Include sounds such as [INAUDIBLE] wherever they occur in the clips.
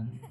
and [LAUGHS]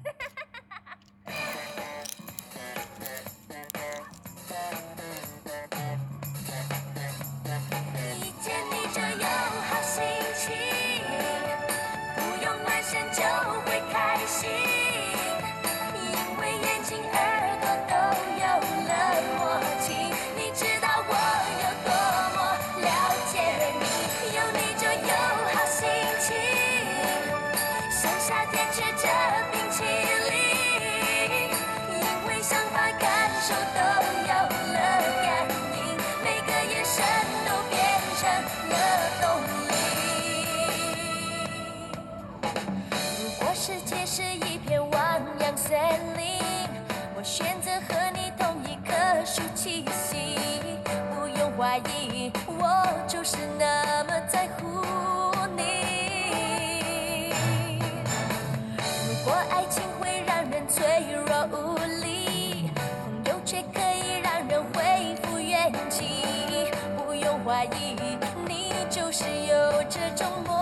一片汪洋森林，我选择和你同一棵树栖息，不用怀疑，我就是那么在乎你。如果爱情会让人脆弱无力，朋友却可以让人恢复元气，不用怀疑，你就是有这种魔力。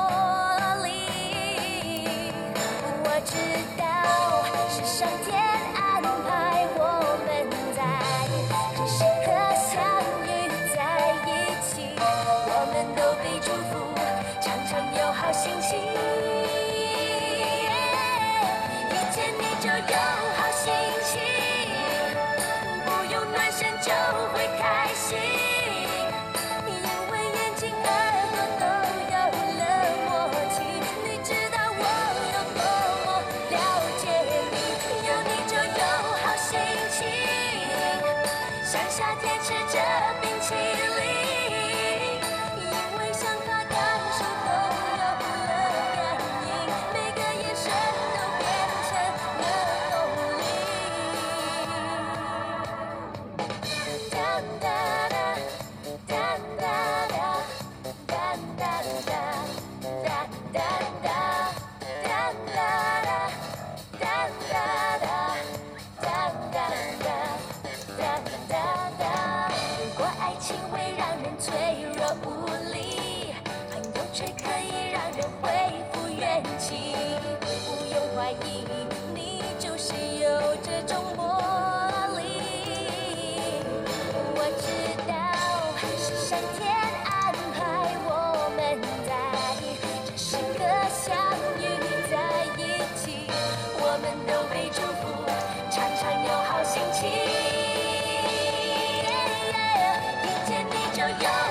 夏天上天安排我们在这时刻相遇在一起我们都被祝福常常有好心情。一见你就有。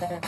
Yeah,